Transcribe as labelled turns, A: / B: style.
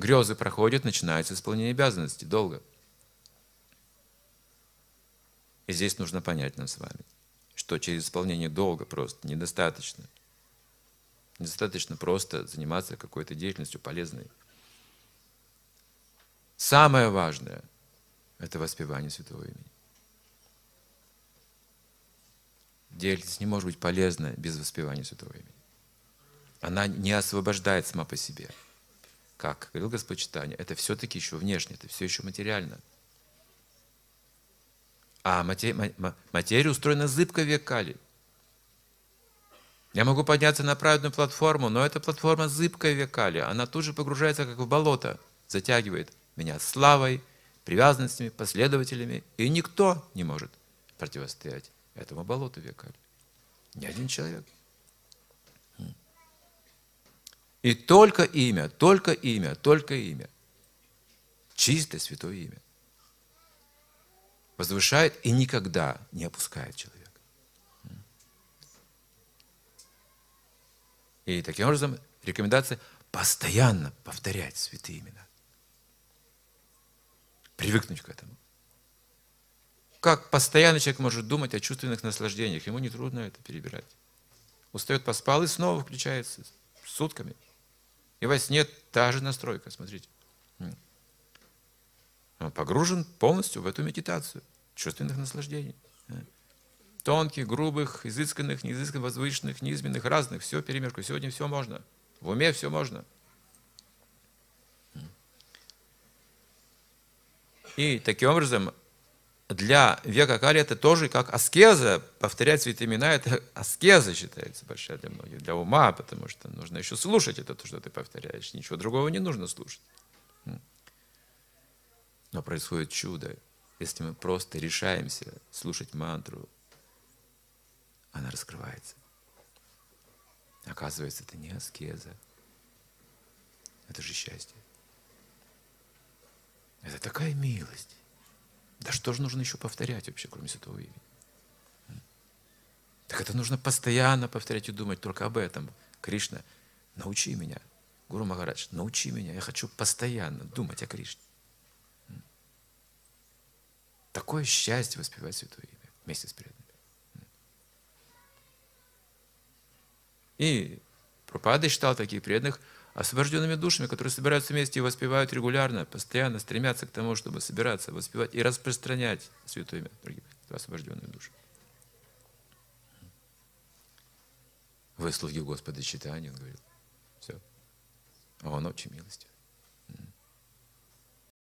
A: Грезы проходят, начинается исполнение обязанностей долго. И здесь нужно понять нам с вами, что через исполнение долга просто недостаточно. Недостаточно просто заниматься какой-то деятельностью полезной. Самое важное – это воспевание Святого имени. Деятельность не может быть полезна без воспевания Святого имени. Она не освобождает сама по себе. Как говорил Господь Читания, это все-таки еще внешне, это все еще материально. А материя устроена зыбко векали. Я могу подняться на праведную платформу, но эта платформа зыбкая векали. Она тут же погружается, как в болото, затягивает меня славой, привязанностями, последователями, и никто не может противостоять этому болоту векали. Ни один человек. И только имя, только имя, только имя. Чистое святое имя. Возвышает и никогда не опускает человека. И таким образом рекомендация постоянно повторять святые имена. Привыкнуть к этому. Как постоянно человек может думать о чувственных наслаждениях? Ему нетрудно это перебирать. Устает, поспал и снова включается сутками. И во сне та же настройка, смотрите. Он погружен полностью в эту медитацию чувственных наслаждений. Тонких, грубых, изысканных, неизысканных, возвышенных, низменных, разных. Все перемешку. Сегодня все можно. В уме все можно. И таким образом для века Кали это тоже как аскеза, повторять святые имена, это аскеза считается большая для многих, для ума, потому что нужно еще слушать это, то, что ты повторяешь, ничего другого не нужно слушать. Но происходит чудо, если мы просто решаемся слушать мантру, она раскрывается. Оказывается, это не аскеза, это же счастье. Это такая милость. Да что же нужно еще повторять вообще, кроме Святого имени? Так это нужно постоянно повторять и думать только об этом. Кришна, научи меня. Гуру Махарадж, научи меня. Я хочу постоянно думать о Кришне. Такое счастье воспевать Святое Имя вместе с преданными. И Пропада считал таких преданных освобожденными душами, которые собираются вместе и воспевают регулярно, постоянно стремятся к тому, чтобы собираться, воспевать и распространять святое имя другим освобожденные души. Вы слуги Господа читания, он говорил. Все. А он очень милостив.